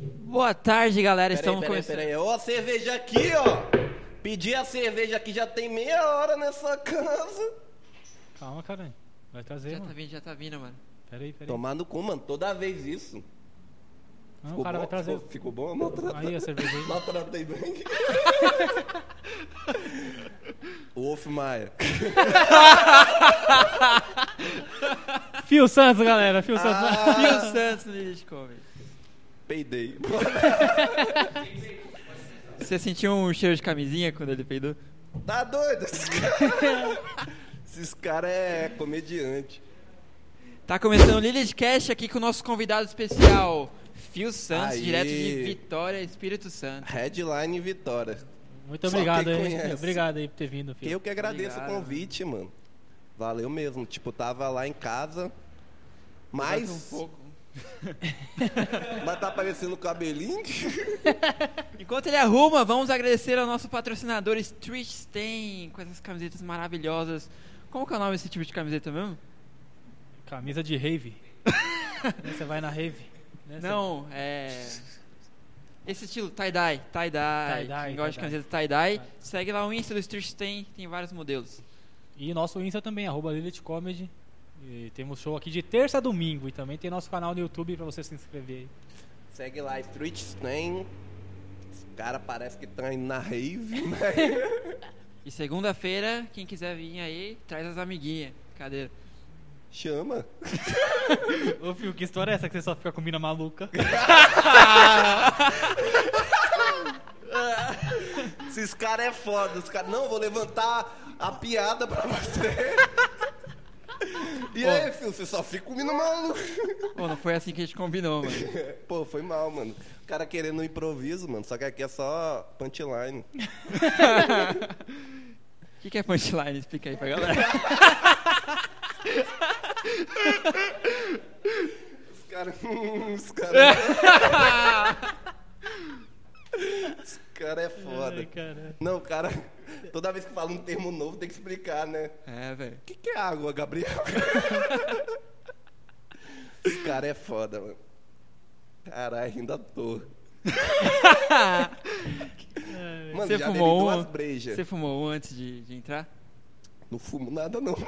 Boa tarde, galera. Peraí, Estamos peraí, começando. peraí. Ó a cerveja aqui, ó. Pedi a cerveja aqui já tem meia hora nessa casa. Calma, caralho. Vai trazer, Já tá mano. vindo, já tá vindo, mano. Peraí, peraí. Tomar no cu, mano. Toda vez isso. Não, Ficou o cara bom? vai trazer. Ficou, ficou bom? Maltratei. Aí a cerveja aí. Maltratei bem. Wolf Maia. Fio Santos, galera. Fio Santos. Ah, Fio Santos Elite Comedy. Peidei. Você sentiu um cheiro de camisinha quando ele peidou? Tá doido? Esses caras cara é comediante. Tá começando o Lilith Cash aqui com o nosso convidado especial, Fio Santos, Aí. direto de Vitória, Espírito Santo. Headline Vitória. Muito Só obrigado quem aí. conhece. Obrigado aí por ter vindo, filho. Eu que agradeço Obrigado. o convite, mano. Valeu mesmo. Tipo, tava lá em casa. Mas. um pouco. Mas tá aparecendo o cabelinho? Enquanto ele arruma, vamos agradecer ao nosso patrocinador Street Stain, com essas camisetas maravilhosas. Como que é o nome desse tipo de camiseta mesmo? Camisa de rave. Né, Você vai na rave. né? Não, é. Esse estilo, tie-dye, tie-dye. Quem gosta de tie-dye. camiseta tie-dye, segue lá o Insta do Street Stain, tem vários modelos. E nosso Insta também, arroba Lilith Comedy. E temos show aqui de terça a domingo. E também tem nosso canal no YouTube pra você se inscrever aí. Segue lá, Street Stain. Os cara parece que tá indo na rave, né? E segunda-feira, quem quiser vir aí, traz as amiguinhas. Cadê? Chama. Ô, Fio, que história é essa que você só fica com mina maluca? Esses caras é foda. Os caras, não, vou levantar a piada pra você. E aí, filho, você só fica comendo maluco. Pô, não foi assim que a gente combinou, mano. Pô, foi mal, mano. O cara querendo um improviso, mano. Só que aqui é só punchline. O que, que é punchline? Explica aí pra galera. Os caras. Os caras. Os caras é foda. Ai, cara. Não, o cara. Toda vez que fala um termo novo tem que explicar, né? É, velho. O que, que é água, Gabriel? Os caras é foda, mano. Caralho, ainda toa. Mano, Você já fumou duas um? brejas. Você fumou um antes de, de entrar? Não fumo nada, não.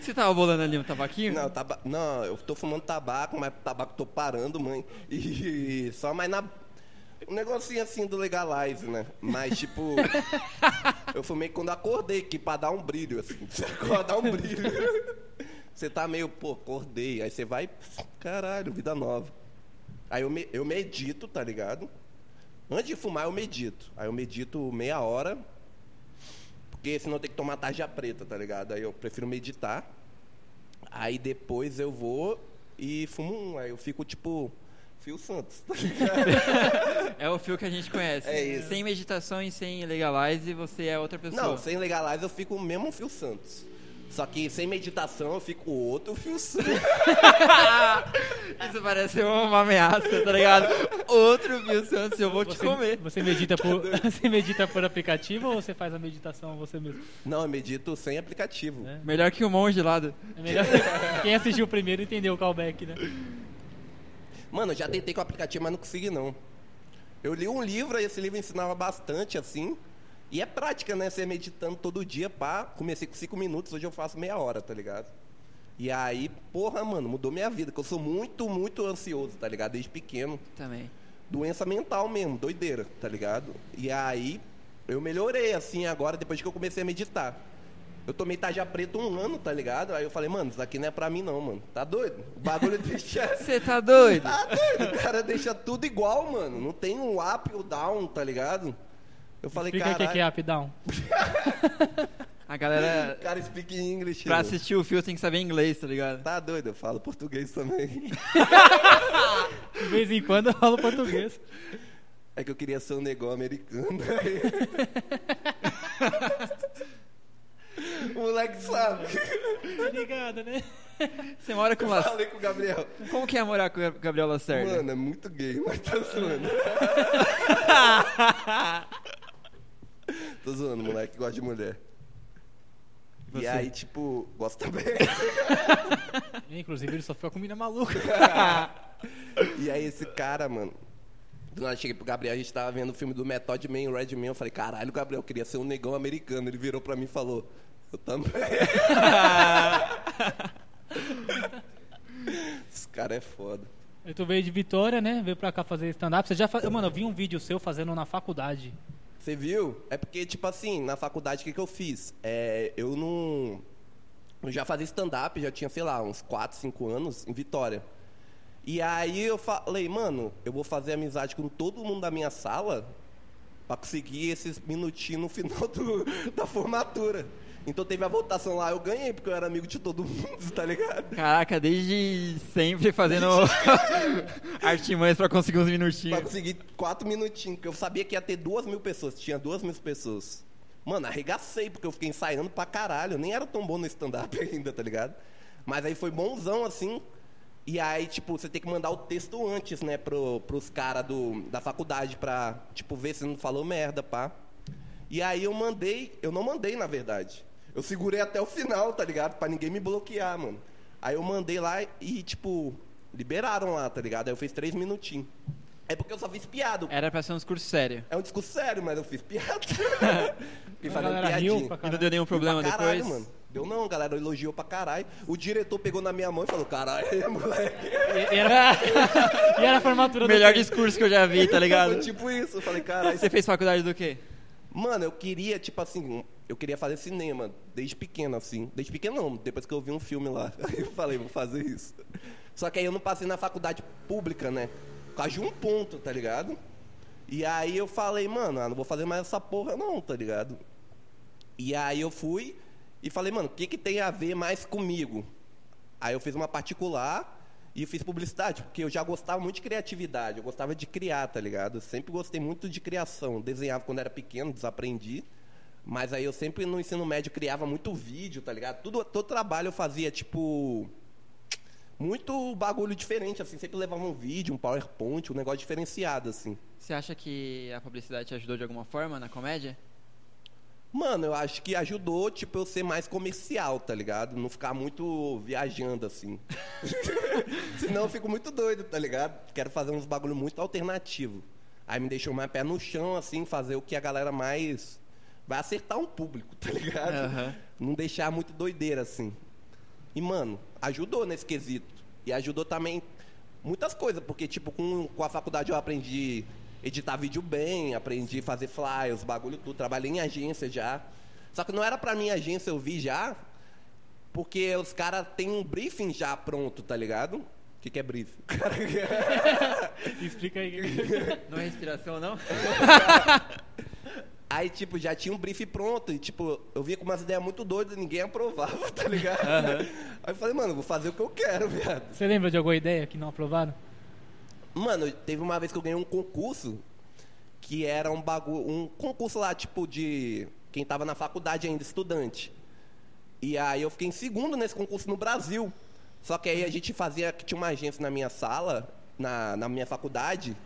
Você tava bolando ali um tabaquinho? Não, taba... não, eu tô fumando tabaco, mas tabaco tô parando, mãe. E só mais na. Um negocinho assim do Legalize, né? Mas, tipo. eu fumei quando acordei, que pra dar um brilho, assim. Você acorda, dá um brilho. Você tá meio, pô, acordei. Aí você vai. Caralho, vida nova. Aí eu, me... eu medito, tá ligado? Antes de fumar, eu medito. Aí eu medito meia hora. Porque senão tem que tomar tarja preta, tá ligado? Aí eu prefiro meditar. Aí depois eu vou e fumo um. Aí eu fico tipo. Fio Santos, tá ligado? É o fio que a gente conhece. É isso. Sem meditação e sem legalize, você é outra pessoa. Não, sem legalize eu fico o mesmo Fio Santos. Só que sem meditação eu fico outro Fio Santos. Isso parece uma ameaça, tá ligado? Outro Fio Santos, eu vou te Você, comer. você medita por, você medita por aplicativo ou você faz a meditação você mesmo? Não, eu medito sem aplicativo. É. Melhor que o monge lá do... É melhor quem assistiu primeiro entendeu o callback, né? Mano, eu já tentei com o aplicativo, mas não consegui não. Eu li um livro esse livro ensinava bastante, assim. E é prática, né? Você meditando todo dia, pá. Comecei com cinco minutos, hoje eu faço meia hora, tá ligado? E aí, porra, mano, mudou minha vida, que eu sou muito, muito ansioso, tá ligado? Desde pequeno. Também. Doença mental mesmo, doideira, tá ligado? E aí, eu melhorei, assim, agora, depois que eu comecei a meditar. Eu tomei tarja preta um ano, tá ligado? Aí eu falei, mano, isso aqui não é pra mim não, mano. Tá doido? O bagulho deixa... Você tá doido? Tá doido, o cara deixa tudo igual, mano. Não tem um up e o down, tá ligado? Eu falei, Explica o que cara. que é up down. A galera, Cara, speak English. pra mano. assistir o fio, tem que saber inglês, tá ligado? Tá doido, eu falo português também. De vez em quando eu falo português. É que eu queria ser um negócio americano. O moleque sabe. Tá ligado, né? Você mora com Eu Lacerda. falei com o Gabriel. Como que é morar com o Gabriel Lacerda? Mano, é muito gay, mas tá zoando. Tô zoando, moleque gosta de mulher. Você? E aí, tipo, gosta também. Inclusive ele só fica com mina maluca. E aí esse cara, mano. Do nada eu cheguei pro Gabriel, a gente tava vendo o filme do Method Man e Red Man. Eu falei, caralho, Gabriel, eu queria ser um negão americano. Ele virou pra mim e falou, eu também. Esse cara é foda. Aí tu veio de Vitória, né? Veio pra cá fazer stand-up. Você já faz... Mano, eu vi um vídeo seu fazendo na faculdade. Você viu? É porque, tipo assim, na faculdade, o que, que eu fiz? É, eu não. Eu já fazia stand-up, já tinha, sei lá, uns 4, 5 anos em Vitória. E aí eu falei, mano, eu vou fazer amizade com todo mundo da minha sala pra conseguir esses minutinhos no final do- da formatura. Então teve a votação lá, eu ganhei, porque eu era amigo de todo mundo, tá ligado? Caraca, desde sempre fazendo artimanhas pra conseguir uns Pra minutinhos. conseguir quatro minutinhos, porque eu sabia que ia ter duas mil pessoas, tinha duas mil pessoas. Mano, arregacei, porque eu fiquei ensaiando pra caralho. Eu nem era tão bom no stand-up ainda, tá ligado? Mas aí foi bonzão, assim. E aí, tipo, você tem que mandar o texto antes, né, pro, pros caras da faculdade pra, tipo, ver se não falou merda, pá. E aí eu mandei, eu não mandei, na verdade. Eu segurei até o final, tá ligado? Pra ninguém me bloquear, mano. Aí eu mandei lá e, tipo, liberaram lá, tá ligado? Aí eu fiz três minutinhos. É porque eu só fiz piada. Era pra ser um discurso sério. É um discurso sério, mas eu fiz piada. Fiquei A fazendo galera riu piadinha. E não deu nenhum problema pra caralho, depois? mano. Deu não, a galera elogiou pra caralho. O diretor pegou na minha mão e falou, caralho, moleque. E, e era... e era a formatura do Melhor discurso que eu já vi, tá ligado? tipo isso. Eu falei, caralho. Você fez faculdade do quê? Mano, eu queria, tipo assim, eu queria fazer cinema desde pequeno, assim. Desde pequeno não, depois que eu vi um filme lá. Aí eu falei, vou fazer isso. Só que aí eu não passei na faculdade pública, né? Por causa de um ponto, tá ligado? E aí eu falei, mano, ah, não vou fazer mais essa porra não, tá ligado? E aí eu fui e falei, mano, o que, que tem a ver mais comigo? Aí eu fiz uma particular e fiz publicidade, porque eu já gostava muito de criatividade, eu gostava de criar, tá ligado? Eu sempre gostei muito de criação. Desenhava quando era pequeno, desaprendi. Mas aí eu sempre no ensino médio criava muito vídeo, tá ligado? Tudo, todo trabalho eu fazia, tipo. Muito bagulho diferente, assim. Sempre levava um vídeo, um PowerPoint, um negócio diferenciado, assim. Você acha que a publicidade te ajudou de alguma forma na comédia? Mano, eu acho que ajudou, tipo, eu ser mais comercial, tá ligado? Não ficar muito viajando, assim. Senão eu fico muito doido, tá ligado? Quero fazer uns bagulho muito alternativo. Aí me deixou mais pé no chão, assim, fazer o que a galera mais... Vai acertar um público, tá ligado? Aham. Não deixar muito doideira, assim. E, mano, ajudou nesse quesito. E ajudou também muitas coisas, porque, tipo, com, com a faculdade eu aprendi editar vídeo bem, aprendi fazer flyers, bagulho tudo. Trabalhei em agência já. Só que não era pra minha agência, eu vi já, porque os caras têm um briefing já pronto, tá ligado? O que, que é briefing? Explica aí. Não é respiração, não? Aí, tipo, já tinha um briefing pronto. E, tipo, eu via com umas ideias muito doidas e ninguém aprovava, tá ligado? Aí eu falei, mano, vou fazer o que eu quero, viado. Você lembra de alguma ideia que não aprovaram? Mano, teve uma vez que eu ganhei um concurso que era um bagulho, um concurso lá, tipo, de quem tava na faculdade ainda, estudante. E aí eu fiquei em segundo nesse concurso no Brasil. Só que aí a gente fazia, tinha uma agência na minha sala, na, na minha faculdade,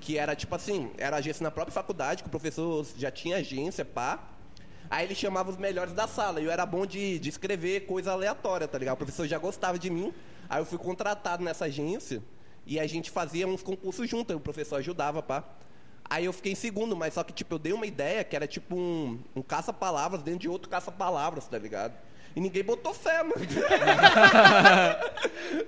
que era tipo assim, era agência na própria faculdade, que o professor já tinha agência, pá. Aí ele chamava os melhores da sala, e eu era bom de, de escrever coisa aleatória, tá ligado? O professor já gostava de mim, aí eu fui contratado nessa agência, e a gente fazia uns concursos juntos, aí o professor ajudava, pá. Aí eu fiquei em segundo, mas só que, tipo, eu dei uma ideia que era tipo um, um caça-palavras dentro de outro caça-palavras, tá ligado? E ninguém botou fé, mano.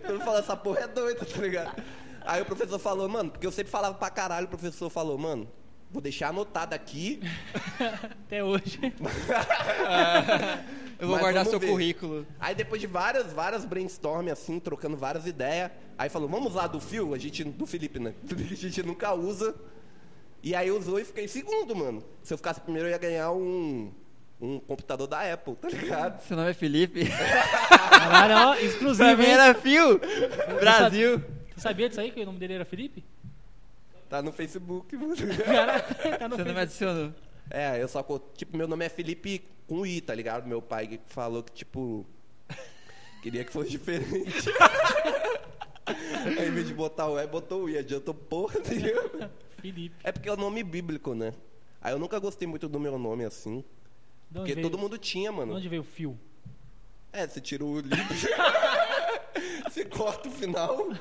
Todo mundo falou, essa porra é doida, tá ligado? Aí o professor falou, mano, porque eu sempre falava pra caralho, o professor falou, mano, vou deixar anotado aqui, Até hoje. Eu vou Mas guardar seu ver. currículo. Aí depois de várias, várias brainstorm assim, trocando várias ideias, aí falou, vamos usar do fio, a gente, do Felipe, né? A gente nunca usa. E aí usou e fiquei em segundo, mano. Se eu ficasse primeiro, eu ia ganhar um, um computador da Apple, tá ligado? Seu nome é Felipe? Caralho, ó, exclusivo, era Fio! Brasil! Você sabia disso aí, que o nome dele era Felipe? Tá no Facebook, mano. Caralho, tá no Você não me adicionou. É, eu só. Tipo, meu nome é Felipe com I, tá ligado? Meu pai que falou que, tipo. Queria que fosse diferente. Aí, em vez de botar o E, botou o I. Adiantou porra nenhuma. Felipe. É porque é o nome bíblico, né? Aí eu nunca gostei muito do meu nome assim. De Porque veio, todo mundo tinha, de mano. onde veio o fio? É, você tira o lip. você corta o final.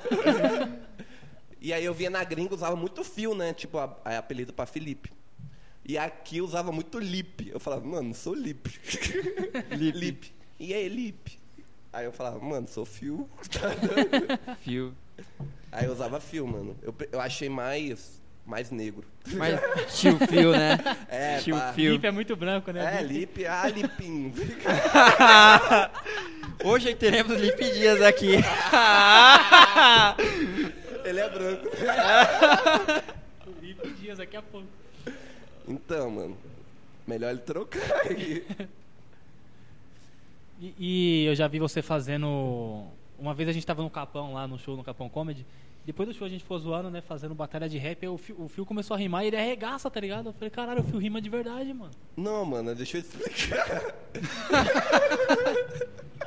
E aí eu via na gringa, usava muito fio, né? Tipo, a, a apelido pra Felipe. E aqui usava muito lip. Eu falava, mano, sou lip. lip. E aí, lip? Aí eu falava, mano, sou fio. Fio. aí eu usava fio, mano. Eu, eu achei mais, mais negro. Mas tio Fio, né? É, tio pá. Fio. Lip é muito branco, né? É, lip, ah, lipinho. Hoje teremos Lip Dias aqui. Ele é branco. Lip Dias daqui a pouco. Então, mano, melhor ele trocar aí. E, e eu já vi você fazendo. Uma vez a gente tava no Capão lá, no show no Capão Comedy. Depois do show a gente ficou zoando, né? Fazendo batalha de rap. O Fio, o Fio começou a rimar e ele arregaça, tá ligado? Eu falei, caralho, o Fio rima de verdade, mano. Não, mano, deixa eu explicar.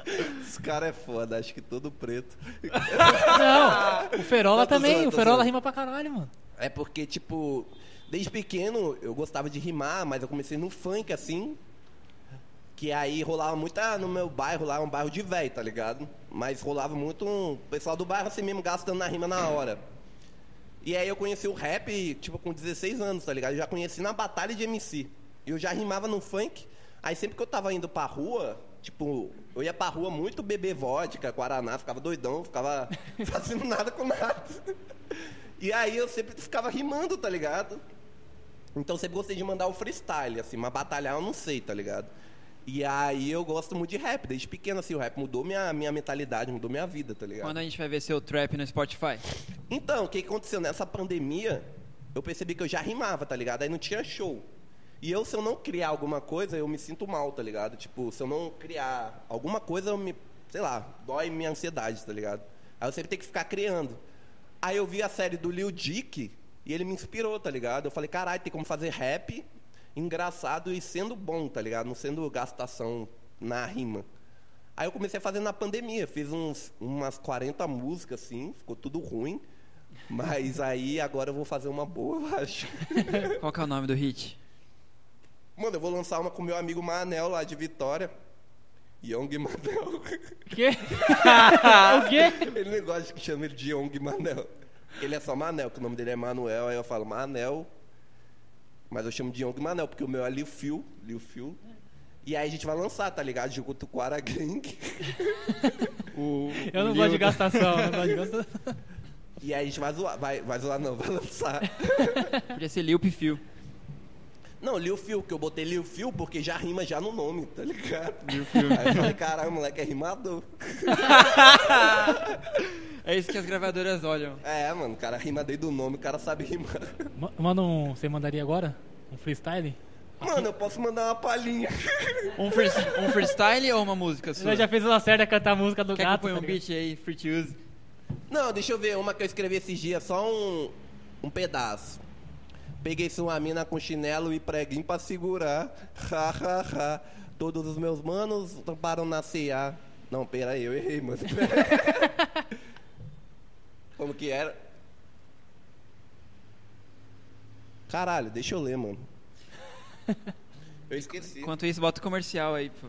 Esse cara é foda, acho que todo preto. Não, o Ferola também. zoando, o Ferola zoando. rima pra caralho, mano. É porque, tipo, desde pequeno eu gostava de rimar, mas eu comecei no funk, assim. Que aí rolava muito ah, no meu bairro, lá é um bairro de velho, tá ligado? Mas rolava muito um pessoal do bairro assim mesmo gastando na rima na hora. E aí eu conheci o rap, tipo, com 16 anos, tá ligado? Eu já conheci na batalha de MC. Eu já rimava no funk. Aí sempre que eu tava indo pra rua, tipo, eu ia pra rua muito beber vodka, guaraná, ficava doidão, ficava fazendo nada com nada. E aí eu sempre ficava rimando, tá ligado? Então eu sempre gostei de mandar o freestyle, assim, mas batalhar eu não sei, tá ligado? E aí eu gosto muito de rap, desde pequeno, assim, o rap mudou minha, minha mentalidade, mudou minha vida, tá ligado? Quando a gente vai ver seu trap no Spotify? Então, o que que aconteceu? Nessa pandemia, eu percebi que eu já rimava, tá ligado? Aí não tinha show. E eu, se eu não criar alguma coisa, eu me sinto mal, tá ligado? Tipo, se eu não criar alguma coisa, eu me, sei lá, dói minha ansiedade, tá ligado? Aí eu sempre tenho que ficar criando. Aí eu vi a série do Lil Dick e ele me inspirou, tá ligado? Eu falei, caralho, tem como fazer rap engraçado e sendo bom, tá ligado? Não sendo gastação na rima. Aí eu comecei a fazer na pandemia, fiz uns, umas 40 músicas, assim, ficou tudo ruim. Mas aí agora eu vou fazer uma boa, eu acho. Qual que é o nome do hit? Mano, eu vou lançar uma com meu amigo Manel lá de Vitória. Young Manel. Quê? o quê? Ele não gosta que chame ele de Young Manel. Ele é só Manel, que o nome dele é Manuel, aí eu falo Manel. Mas eu chamo de Young Manel, porque o meu é Liu Fio. Liu Fio. E aí a gente vai lançar, tá ligado? Junto com o Ara Gang. O, Eu não o gosto de gastação, eu não gosto de gastação. E aí a gente vai zoar. Vai, vai zoar não, vai lançar. Podia ser Lil Fio. Não, Liu Fio, que eu botei Liu Fio porque já rima já no nome, tá ligado? Lil Fio. Aí eu falei, caralho, moleque é rimador. É isso que as gravadoras olham. É, mano, o cara rima desde o nome, o cara sabe rimar. Ma- Manda um. Você mandaria agora? Um freestyle? Mano, eu posso mandar uma palhinha. Um, free- um freestyle ou uma música sua? Você já fez o Lacerda cantar a música do Quer que gato? ponha tá um ligado? beat aí, free to use? Não, deixa eu ver uma que eu escrevi esses dias, só um, um pedaço. Peguei sua mina com chinelo e preguinho pra segurar. Ha, ha, ha. Todos os meus manos param na CA. Não, pera aí, eu errei, mano. Como que era? Caralho, deixa eu ler, mano. Eu esqueci. Enquanto isso, bota o comercial aí, pô.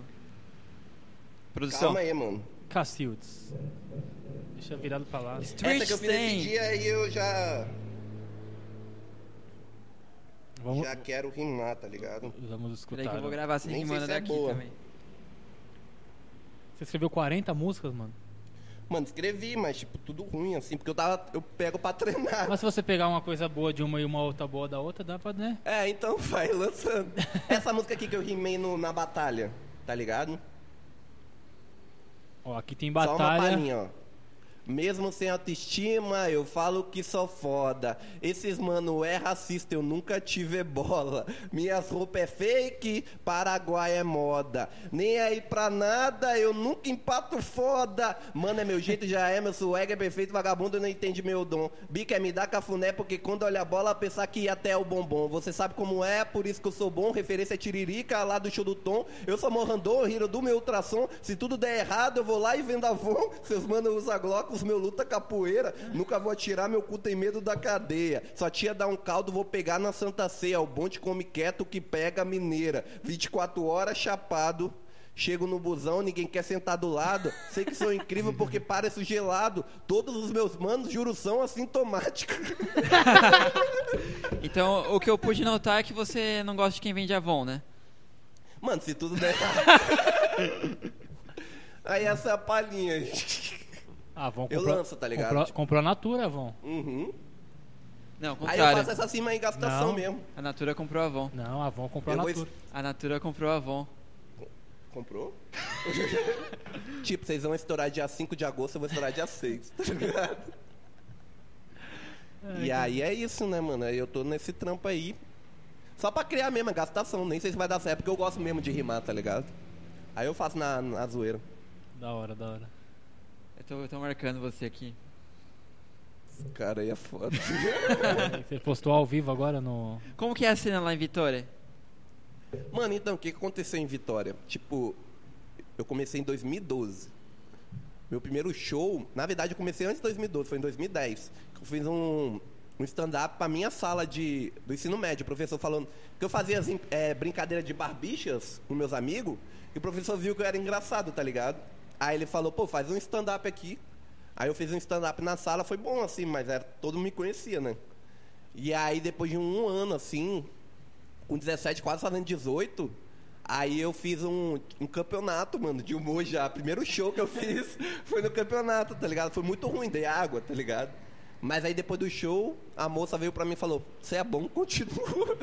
Produção. Calma aí, mano. Cacildes. Deixa virado pra lá. Essa que eu fiz esse dia aí eu já, Vamos, já quero rimar, tá ligado? vamos escutar. Peraí que eu vou né? gravar assim Nem rimando se é daqui boa. também. Você escreveu 40 músicas, mano? Mano, escrevi, mas tipo, tudo ruim, assim, porque eu tava. Eu pego pra treinar. Mas se você pegar uma coisa boa de uma e uma outra boa da outra, dá pra, né? É, então vai lançando. Essa música aqui que eu rimei no- na batalha, tá ligado? Ó, aqui tem Só uma batalha. palhinha, ó. Mesmo sem autoestima, eu falo que sou foda. Esses mano é racista, eu nunca tive bola. Minhas roupas é fake, Paraguai é moda. Nem aí pra nada, eu nunca empato foda. Mano, é meu jeito, já é, meu swag é perfeito, vagabundo não entende meu dom. Bica é me dar cafuné, porque quando olha a bola, pensar que ia até o bombom. Você sabe como é, por isso que eu sou bom. Referência é Tiririca, lá do show do Tom. Eu sou Morrandô, hero do meu ultrassom. Se tudo der errado, eu vou lá e vendo Avon. Seus mano usa Glock, meu luta capoeira. Nunca vou atirar, meu cu tem medo da cadeia. Só tia dar um caldo, vou pegar na Santa Ceia. O bonde come quieto que pega a mineira. 24 horas chapado. Chego no busão, ninguém quer sentar do lado. Sei que sou incrível porque pareço gelado. Todos os meus manos, juro, são assintomáticos. Então, o que eu pude notar é que você não gosta de quem vende Avon, né? Mano, se tudo der errado. Aí essa é a palhinha. Ah, Avon Eu comprou, lanço, tá ligado? Comprou, Tipo- comprou a Natura, Avon. Uhum. Não, Aí eu contrário. faço essa cima em gastação Não. mesmo. A Natura comprou Avon. Não, a Avon comprou a Eu vou Natura. A Natura comprou Avon. Comprou? tipo, vocês vão estourar dia 5 de agosto, eu vou estourar dia 6, tá ligado? E aí é isso, né, mano? Aí eu tô nesse trampo aí. Só pra criar mesmo, a gastação. Nem sei se vai dar certo, porque eu gosto mesmo de rimar, tá ligado? Aí eu faço na, na zoeira. Da hora, da hora. Eu tô, eu tô marcando você aqui. Esse cara aí é foda. Você postou ao vivo agora no. Como que é a cena lá em Vitória? Mano, então, o que que aconteceu em Vitória? Tipo, eu comecei em 2012. Meu primeiro show, na verdade, eu comecei antes de 2012, foi em 2010. Eu fiz um, um stand-up pra minha sala de, do ensino médio. O professor falando que eu fazia assim, é, brincadeira de barbichas com meus amigos, e o professor viu que eu era engraçado, tá ligado? Aí ele falou, pô, faz um stand-up aqui. Aí eu fiz um stand-up na sala, foi bom assim, mas era, todo mundo me conhecia, né? E aí, depois de um ano, assim, com 17, quase fazendo 18, aí eu fiz um, um campeonato, mano, de humor já. Primeiro show que eu fiz foi no campeonato, tá ligado? Foi muito ruim, dei água, tá ligado? Mas aí depois do show, a moça veio pra mim e falou, você é bom, continua.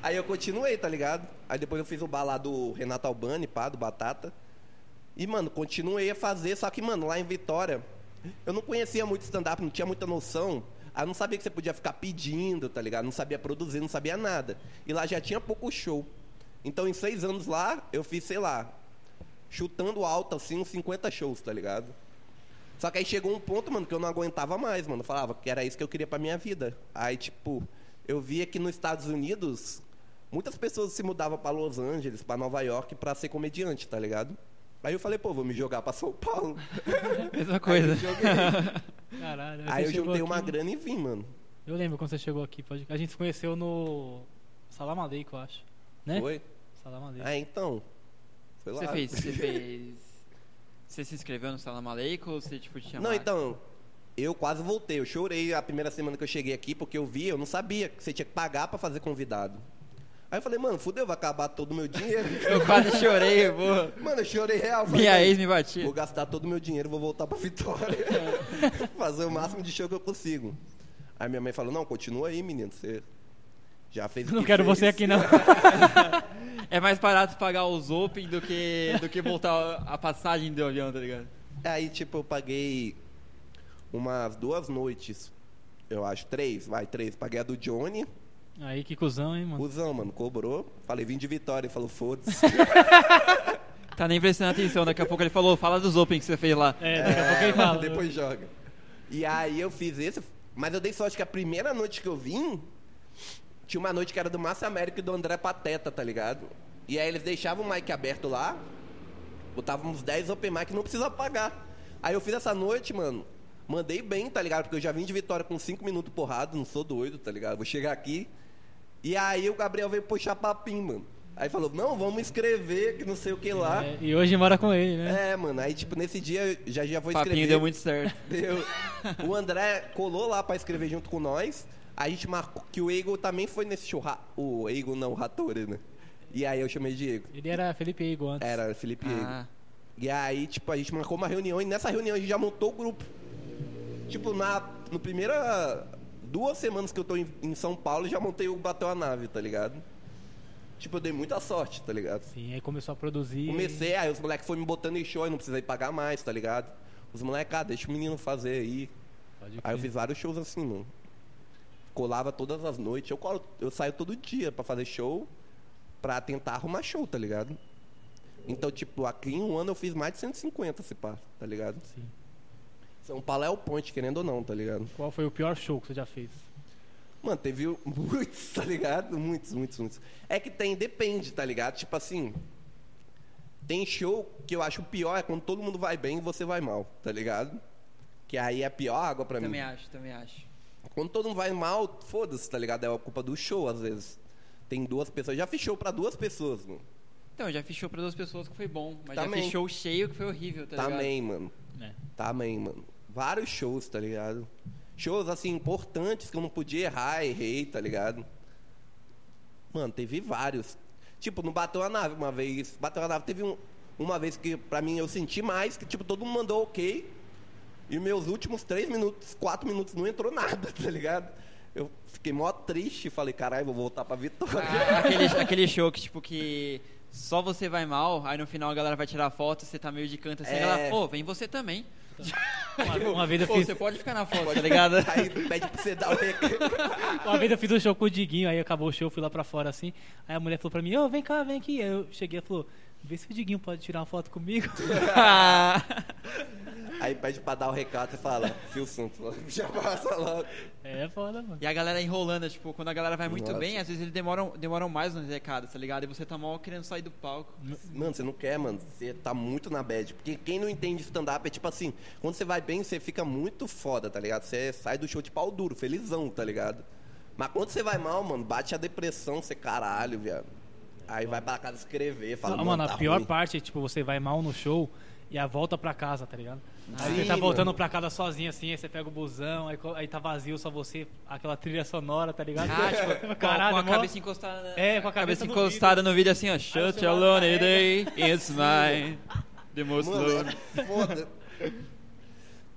Aí eu continuei, tá ligado? Aí depois eu fiz o lá do Renato Albani, pá, do Batata. E, mano, continuei a fazer, só que, mano, lá em Vitória, eu não conhecia muito stand-up, não tinha muita noção. Aí não sabia que você podia ficar pedindo, tá ligado? Não sabia produzir, não sabia nada. E lá já tinha pouco show. Então, em seis anos lá, eu fiz, sei lá, chutando alto, assim, uns 50 shows, tá ligado? Só que aí chegou um ponto, mano, que eu não aguentava mais, mano. Eu falava que era isso que eu queria pra minha vida. Aí, tipo, eu via que nos Estados Unidos, muitas pessoas se mudavam pra Los Angeles, pra Nova York, pra ser comediante, tá ligado? Aí eu falei, pô, vou me jogar pra São Paulo. Mesma coisa. Aí, eu joguei. Caralho. Aí eu juntei uma aqui- grana e vim, mano. Eu lembro quando você chegou aqui. Pode... A gente se conheceu no. Salam Aleikum, eu acho. Né? Foi? Salam Aleikum. Ah, então. Foi lá. Você fez, você fez. Você se inscreveu no Salam Aleikum ou você tipo tinha Não, uma- então, eu quase voltei. Eu chorei a primeira semana que eu cheguei aqui, porque eu vi, eu não sabia que você tinha que pagar pra fazer convidado. Aí eu falei, mano, fudeu, vai acabar todo o meu dinheiro. Eu quase chorei, eu vou. mano, eu chorei real. Falei, Minha ex me batia. Vou gastar todo o meu dinheiro, vou voltar pra Vitória. Fazer o máximo de show que eu consigo. Aí minha mãe falou, não, continua aí, menino. Você já fez o Não que quero fez. você aqui, não. É mais barato pagar os Open do que, do que voltar a passagem do avião, tá ligado? Aí, tipo, eu paguei umas duas noites. Eu acho, três, vai, três. Paguei a do Johnny. Aí que cuzão, hein, mano. Cusão, mano, cobrou. Falei, vim de Vitória. Ele falou, foda-se. Tá nem prestando atenção, daqui a pouco ele falou, fala dos Open que você fez lá. É, daqui a pouco ele fala. Depois joga. E aí eu fiz esse, mas eu dei sorte que a primeira noite que eu vim, tinha uma noite que era do Márcio América e do André Pateta, tá ligado? E aí eles deixavam o mic aberto lá, botavam uns 10 open mic, não precisa pagar. Aí eu fiz essa noite, mano, mandei bem, tá ligado? Porque eu já vim de Vitória com 5 minutos porrado, não sou doido, tá ligado? Vou chegar aqui. E aí o Gabriel veio puxar papinho, mano. Aí falou, não, vamos escrever, que não sei o que lá. É, e hoje mora com ele, né? É, mano, aí tipo, nesse dia já já vou O papinho escrever. deu muito certo. Deu. O André colou lá pra escrever junto com nós. A gente marcou que o Eagle também foi nesse show. Ra- O Eagle não, o Rattori, né? E aí eu chamei de Eagle. Ele era Felipe Igo antes. Era Felipe Eagle. Ah, E aí, tipo, a gente marcou uma reunião e nessa reunião a gente já montou o grupo. Tipo, na no primeira duas semanas que eu tô em, em São Paulo, já montei o Bateu a Nave, tá ligado? Tipo, eu dei muita sorte, tá ligado? Sim, aí começou a produzir. Comecei, aí os moleques foram me botando em show e não precisei pagar mais, tá ligado? Os moleques, ah, deixa o menino fazer aí. Aí eu fiz vários shows assim, mano. Colava todas as noites. Eu, colo- eu saio todo dia pra fazer show, pra tentar arrumar show, tá ligado? Então, tipo, aqui em um ano eu fiz mais de 150, se pá, tá ligado? Sim. São Paulo é o ponte, querendo ou não, tá ligado? Qual foi o pior show que você já fez? Mano, teve muitos, tá ligado? Muitos, muitos, muitos. É que tem, depende, tá ligado? Tipo assim, tem show que eu acho o pior é quando todo mundo vai bem e você vai mal, tá ligado? Que aí é a pior água pra mim. também acho, também acho. Quando todo mundo vai mal, foda-se, tá ligado? É a culpa do show, às vezes. Tem duas pessoas. Já fiz show pra duas pessoas, mano. Então, já show pra duas pessoas que foi bom, mas já Também. fiz show cheio que foi horrível, tá ligado? Também, mano. É. Também, mano. Vários shows, tá ligado? Shows, assim, importantes que eu não podia errar, errei, tá ligado? Mano, teve vários. Tipo, não bateu a nave uma vez. Bateu a nave, teve um, uma vez que pra mim eu senti mais, que tipo, todo mundo mandou ok. E meus últimos três minutos, quatro minutos não entrou nada, tá ligado? Eu fiquei mó triste, falei, caralho, vou voltar pra Vitória. Ah, aquele, aquele show que, tipo, que só você vai mal, aí no final a galera vai tirar foto, você tá meio de canto assim, É. a galera, pô, vem você também. Uma, uma vez eu Pô, fiz, você pode ficar na foto, tá ligado? Aí pede pra você dar o recado. uma vez eu fiz um show com o Diguinho, aí acabou o show, fui lá pra fora assim. Aí a mulher falou pra mim, ô, vem cá, vem aqui. Aí eu cheguei e falou, vê se o Diguinho pode tirar uma foto comigo. Aí pede pra dar o recado, você fala, Fio Santos, já passa logo. É foda, mano. E a galera enrolando, tipo, quando a galera vai muito Nossa. bem, às vezes eles demoram, demoram mais nos recados, tá ligado? E você tá mal querendo sair do palco. Mano, você não quer, mano. Você tá muito na bad. Porque quem não entende stand-up é tipo assim, quando você vai bem, você fica muito foda, tá ligado? Você sai do show de pau duro, felizão, tá ligado? Mas quando você vai mal, mano, bate a depressão, você caralho, viado. Aí vai pra casa escrever, fala, Não, mano, mano, tá a pior ruim. parte é, tipo, você vai mal no show e a volta pra casa, tá ligado? Aí Sim, você tá voltando mano. pra casa sozinho, assim, aí você pega o busão, aí, aí tá vazio só você, aquela trilha sonora, tá ligado? Ah, tipo, com, Caralho, com a mó- cabeça encostada. na- É, com a cabeça no encostada no vídeo assim, ó. Shut your lonely day, it's mine. The most Mano, lonely. é foda.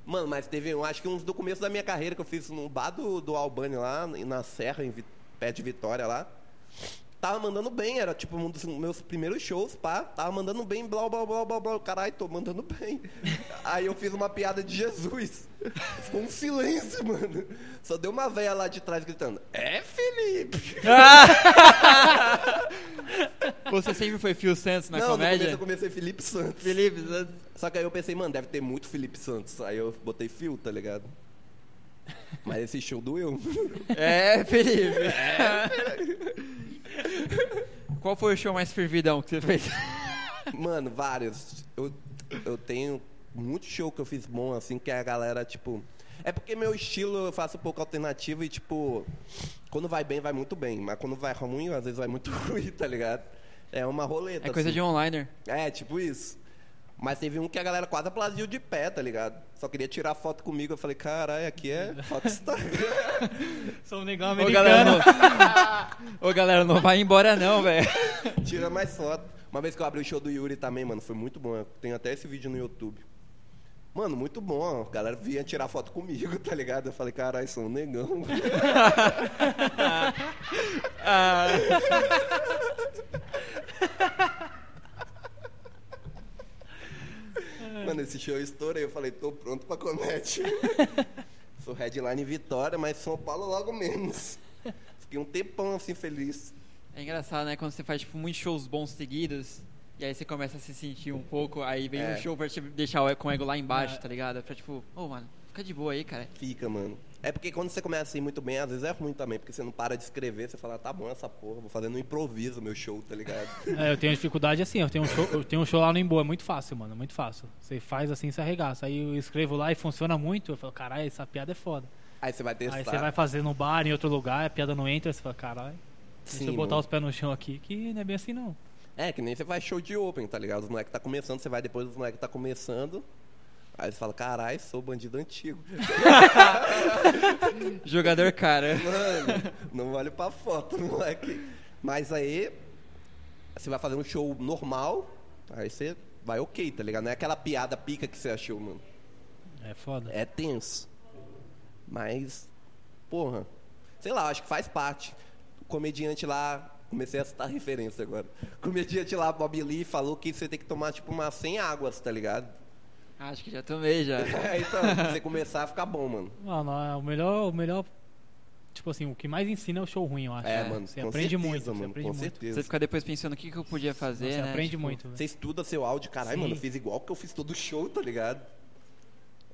Mano, mas teve, eu acho que uns do começo da minha carreira que eu fiz no bar do, do Albani lá, na Serra, em perto de Vitória lá. Tava mandando bem, era tipo um dos meus primeiros shows, pá. Tava mandando bem, blá, blá, blá, blá, blá. Caralho, tô mandando bem. Aí eu fiz uma piada de Jesus. Ficou um silêncio, mano. Só deu uma véia lá de trás gritando, é, Felipe? Você sempre foi Phil Santos na Não, no comédia? começo eu comecei Felipe Santos. Felipe Santos. Só que aí eu pensei, mano, deve ter muito Felipe Santos. Aí eu botei fio, tá ligado? Mas esse show doeu. É, Felipe. Qual foi o show mais fervidão que você fez? Mano, vários. Eu, eu tenho muito show que eu fiz bom, assim, que a galera, tipo. É porque meu estilo eu faço um pouco alternativo e, tipo, quando vai bem, vai muito bem. Mas quando vai ruim, às vezes vai muito ruim, tá ligado? É uma roleta. É coisa assim. de onliner. É, tipo isso. Mas teve um que a galera quase aplaudiu de pé, tá ligado? Só queria tirar foto comigo. Eu falei, caralho, aqui é rockstar. Sou um negão Ô galera, americano. Ô galera, não vai embora não, velho. Tira mais foto. Uma vez que eu abri o show do Yuri também, mano, foi muito bom. Eu tenho até esse vídeo no YouTube. Mano, muito bom. A galera vinha tirar foto comigo, tá ligado? Eu falei, caralho, sou um negão. Ah, Mano, esse show eu estourei. Eu falei, tô pronto pra comédia. sou headline Vitória, mas São Paulo logo menos. Fiquei um tempão assim feliz. é engraçado, né? Quando você faz tipo muitos shows bons seguidos, e aí você começa a se sentir um pouco, aí vem É. um show pra te deixar o- com o ego lá embaixo, É. tá ligado? Pra tipo, ô mano, fica de boa aí, cara. Fica, mano. É porque quando você começa a ir muito bem, às vezes é ruim também, porque você não para de escrever, você fala, tá bom essa porra, vou fazendo um improviso meu show, tá ligado? É, eu tenho dificuldade assim, eu tenho, um show, eu tenho um show lá no Emboa, é muito fácil, mano, é muito fácil. Você faz assim, você arregaça. Aí eu escrevo lá e funciona muito, eu falo, caralho, essa piada é foda. Aí você vai testar. Aí você vai fazer no bar, em outro lugar, a piada não entra, você fala, caralho, deixa Sim, eu botar os pés no chão aqui, que não é bem assim não. É, que nem você faz show de open, tá ligado? Os moleques tá começando, você vai depois dos moleques tá começando. Aí você fala, caralho, sou bandido antigo. Jogador cara. Mano, não olho pra foto, moleque. Mas aí, você vai fazer um show normal, aí você vai ok, tá ligado? Não é aquela piada pica que você achou, mano. É foda. É tenso. Mas, porra, sei lá, acho que faz parte. O comediante lá, comecei a citar referência agora. O comediante lá, Bob Lee, falou que você tem que tomar tipo umas 100 águas, tá ligado? Acho que já tomei já. É, então, pra você começar a ficar bom, mano. Mano, é o melhor, o melhor, tipo assim, o que mais ensina é o show ruim, eu acho. É, É, mano, Você com aprende certeza, muito, você mano, aprende com muito. certeza. Você fica depois pensando o que, que eu podia fazer, Você né? aprende Tipo, muito. Você estuda seu áudio, caralho, mano, eu fiz igual que eu fiz todo show, tá ligado?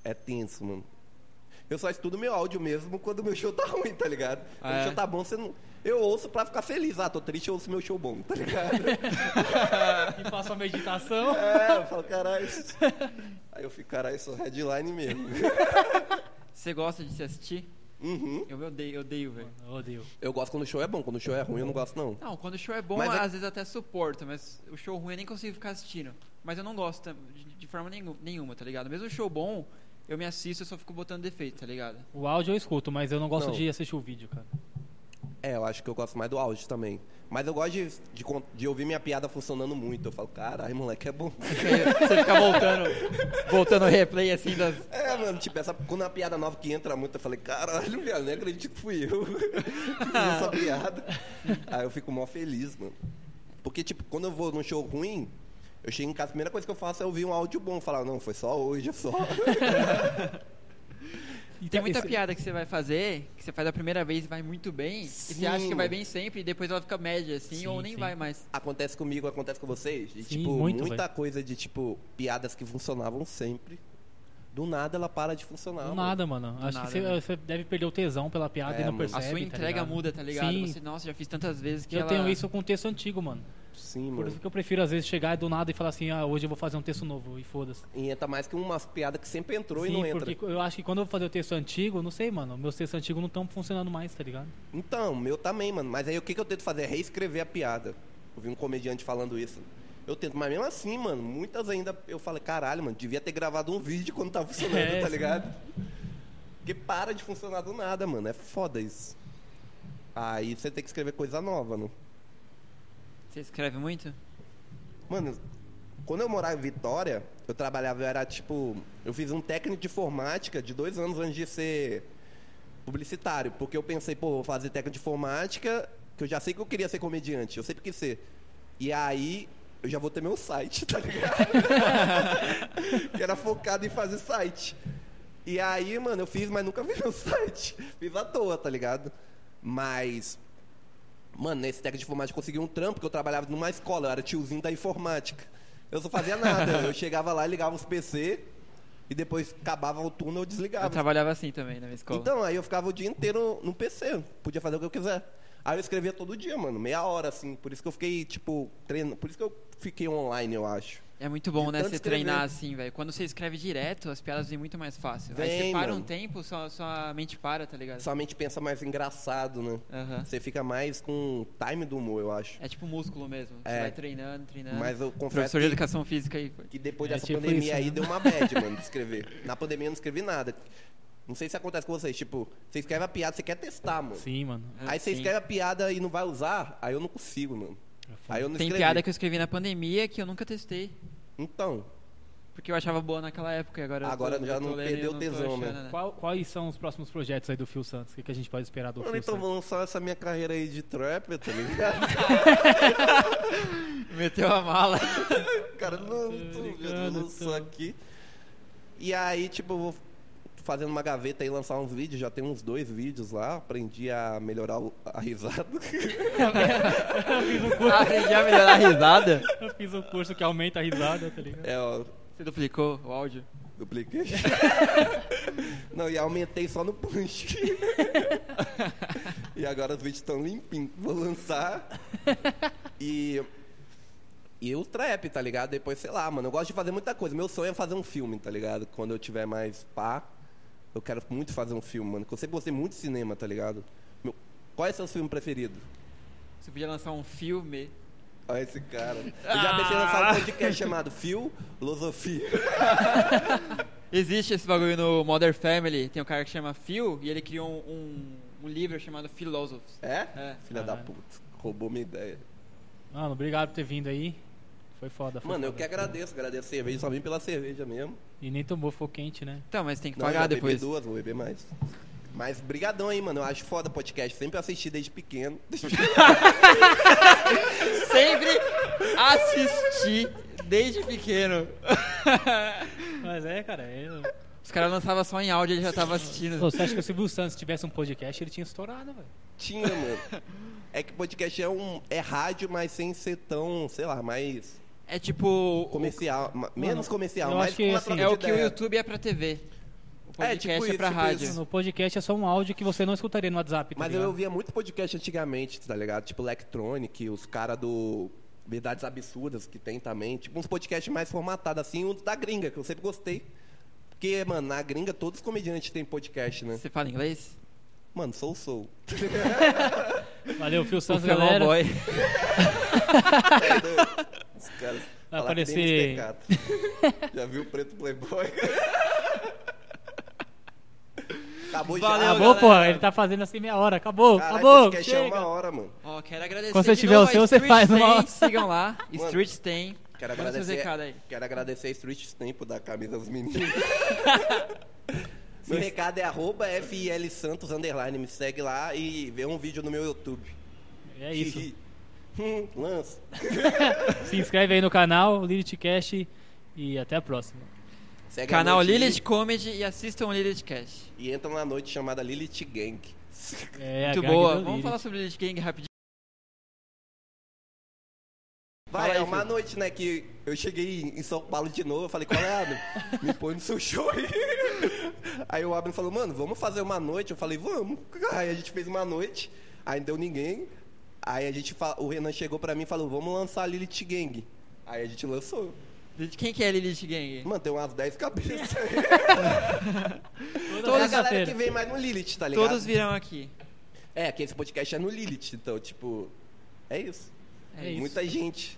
É tenso, mano. Eu só estudo meu áudio mesmo quando meu show tá ruim, tá ligado? Quando Ah, é? o show tá bom, você não. Eu ouço pra ficar feliz. Ah, tô triste, eu ouço meu show bom, tá ligado? E faço uma meditação. é, eu falo, caralho. Aí eu fico, caralho, sou headline mesmo. Você gosta de se assistir? Uhum. Eu odeio, eu odeio, velho. Eu odeio. Eu gosto quando o show é bom, quando o show é ruim eu não gosto não. Não, quando o show é bom, Mas é- às vezes até suporto, mas o show ruim eu nem consigo ficar assistindo. Mas eu não gosto de, de forma nenhum- nenhuma, tá ligado? Mesmo o show bom, eu me assisto, eu só fico botando defeito, tá ligado? O áudio eu escuto, mas eu não gosto Não. de assistir o vídeo, cara. É, eu acho que eu gosto mais do áudio também. Mas eu gosto de, de, de ouvir minha piada funcionando muito. Eu falo, caralho, moleque, é bom. Você fica voltando, voltando o replay assim das. É, mano, tipo, essa, quando a piada nova que entra muito, eu falei, caralho, viado, nem acredito que fui eu que essa piada. Aí eu fico mó feliz, mano. Porque, tipo, quando eu vou num show ruim, eu chego em casa, a primeira coisa que eu faço é ouvir um áudio bom. Falar, não, foi só hoje, é só. E tem muita piada que você vai fazer, que você faz a primeira vez e vai muito bem, e Sim, você acha que vai bem sempre, e depois ela fica média, assim, Sim, ou nem sim. vai mais. Acontece comigo, acontece com vocês. De, Sim, tipo, muito, muita velho. coisa de, tipo, piadas que funcionavam sempre. Do nada ela para de funcionar. Do mano. nada, mano. Acho nada, que você, né? você deve perder o tesão pela piada É, e não mano. percebe. a sua tá entrega ligado? muda, tá ligado? Sim. Você, nossa, já fiz tantas vezes que Eu ela... tenho isso com texto antigo, mano. Sim, Por mano. isso que eu prefiro, às vezes, chegar do nada e falar assim, ah, hoje eu vou fazer um texto novo, e foda-se. E entra mais que umas piadas que sempre entrou e Sim, não entra. porque eu acho que quando eu vou fazer o texto antigo, não sei, mano, meus textos antigos não estão funcionando mais, tá ligado? Então, meu também, mano. Mas aí o que, que eu tento fazer? É reescrever a piada. Eu vi um comediante falando isso. Eu tento, mas mesmo assim, mano, muitas ainda eu falei, caralho, mano, devia ter gravado um vídeo quando tava funcionando, É, tá sim. ligado? Porque para de funcionar do nada, mano. É foda isso. Aí você tem que escrever coisa nova, né? Você escreve muito? Mano, quando eu morava em Vitória, eu trabalhava, eu era tipo. Eu fiz um técnico de informática de dois anos antes de ser publicitário. Porque eu pensei, pô, vou fazer técnico de informática, que eu já sei que eu queria ser comediante, eu sempre quis ser. E aí, eu já vou ter meu site, tá ligado? que era focado em fazer site. E aí, mano, eu fiz, mas nunca vi meu site. Fiz à toa, tá ligado? Mas Mano, nesse técnico de informática eu consegui um trampo, porque eu trabalhava numa escola, eu era tiozinho da informática. Eu só fazia nada. eu chegava lá, ligava os PC e depois acabava o turno eu desligava. Eu trabalhava assim também na minha escola. Então, aí eu ficava o dia inteiro no PC, podia fazer o que eu quiser. Aí eu escrevia todo dia, mano, meia hora, assim. Por isso que eu fiquei, tipo, treinando. Por isso que eu fiquei online, eu acho. É muito bom, De né? Você escrever. treinar assim, velho. Quando você escreve direto, as piadas vêm muito mais fácil. Aí Vem, você para um mano. tempo, sua, sua mente para, tá ligado? Sua mente pensa mais engraçado, né? Você fica mais com time do humor, eu acho. É tipo músculo mesmo. Você É. vai treinando, treinando. Mas eu confesso Professor de que, educação física aí. que depois É dessa tipo pandemia isso, aí né? deu uma bad, mano, de escrever. Na pandemia eu não escrevi nada. Não sei se acontece com vocês, tipo, você escreve a piada, você quer testar, mano. Sim, mano. Aí você Sim. escreve a piada e não vai usar, aí eu não consigo, mano. É. Aí eu não Tem escrevi. piada que eu escrevi na pandemia que eu nunca testei. Então, Porque eu achava boa naquela época e agora. eu Agora tô- já eu tô não lendo perdeu eu não tô tesão, né? achando, Qual- quais são os próximos projetos aí do Phil Santos? O que, que a gente pode esperar do mano, Phil então Santos? vou lançar essa minha carreira aí de trapper, tá ligado? Meteu a mala. Cara, não, tô vendo, ligado, vou lançar tô. aqui. E aí, tipo, eu vou fazendo uma gaveta e lançar uns vídeos, já tem uns dois vídeos lá, aprendi a melhorar o- a risada. Aprendi a melhorar a risada. Eu fiz um curso que aumenta a risada, tá ligado? É, ó, Você duplicou o áudio? dupliquei. Não, e aumentei só no punch. e agora os vídeos estão limpinhos. Vou lançar. E. E o trap, tá ligado? Depois, sei lá, mano. Eu gosto de fazer muita coisa. Meu sonho é fazer um filme, tá ligado? Quando eu tiver mais pá, eu quero muito fazer um filme, mano. Eu sempre gostei muito de cinema, tá ligado? Meu... Qual é seu filme preferido? Você podia lançar um filme. Olha esse cara. Eu já pensei em lançar um podcast chamado Filosofia. Existe esse bagulho no Modern Family. Tem um cara que chama Phil e ele criou um, um, um livro chamado Philosophers. É? É. Filha da Caralho. puta. Roubou minha ideia. Mano, obrigado por ter vindo aí. Foi foda, foi Mano, eu foda. que agradeço, agradeço a cerveja, só vim pela cerveja mesmo. E nem tomou, ficou quente, né? Então, mas tem que Não, pagar já bebi depois. duas, vou beber mais. Mas brigadão aí, mano. Eu acho foda podcast. Sempre assisti desde pequeno. Sempre assisti desde pequeno. Mas é, cara, é... Os caras lançavam só em áudio, ele já tava assistindo. Pô, você acha que o Silvio Santos tivesse um podcast, ele tinha estourado, velho? Tinha, mano. É que podcast é um. É rádio, mas sem ser tão, sei lá, mais É tipo. comercial. menos comercial, eu mais acho que, com uma assim, É o que o. YouTube é pra TV. O É, podcast é, tipo isso, pra tipo rádio. isso. No podcast é só um áudio que você não escutaria no WhatsApp, tá Mas eu ligado? ouvia muito podcast antigamente, tá ligado? Tipo Electronic, os caras do Verdades Absurdas que tem também. Tipo uns podcasts mais formatados, assim, uns da gringa, que eu sempre gostei. Porque, mano, na gringa todos os comediantes têm podcast, né? Você fala inglês? Mano, sou sou. Valeu, Phil O Santos, galera. Boy. Os caras Vai aparecer-. Já viu o preto playboy? Acabou já. Valeu, Acabou, galera. porra. Ele tá fazendo assim meia hora. Acabou, Caralho, acabou. é Chega. uma hora, mano. Ó, quero agradecer Quando você tiver o seu, você faz uma Stain. hora. Sigam lá, Mano, Street Stain. Quero Manda agradecer, aí. quero agradecer a Street Stamp por dar a camisa dos meninos. meu recado é arroba FIL Santos underline. Me segue lá e vê um vídeo no meu YouTube. É isso. Hum, lança. Se inscreve aí no canal, LilithCast. E até a próxima. Segue a Canal noite Lilith Comedy e assistam Lilith Cash. E entra na noite chamada Lilith Gang. É, a Muito boa. Vamos Lilith. falar sobre Lilith Gang rapidinho. Vai, Fala aí, é uma filho. noite, né, que eu cheguei em São Paulo de novo, eu falei, qual é, Abner? Me põe no seu show aí. Aí o Abner falou, mano, vamos fazer uma noite? Eu falei, vamos. Aí a gente fez uma noite, aí não deu ninguém. Aí a gente, o Renan chegou pra mim e falou, vamos lançar a Lilith Gang. Aí a gente lançou. Quem que é Lilith Gang? Mano, tem umas 10 cabeças. Toda é a galera que vem mais no Lilith, tá ligado? Todos virão aqui. É, que esse podcast é no Lilith, então, tipo, é isso. É isso. Muita gente.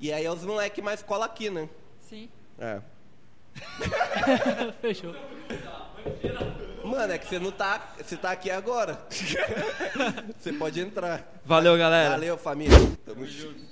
E aí é os moleques mais cola aqui, né? Sim. É. Fechou. Mano, é que você não tá. Você tá aqui agora. você pode entrar. Valeu, galera. Valeu, família. Tamo junto.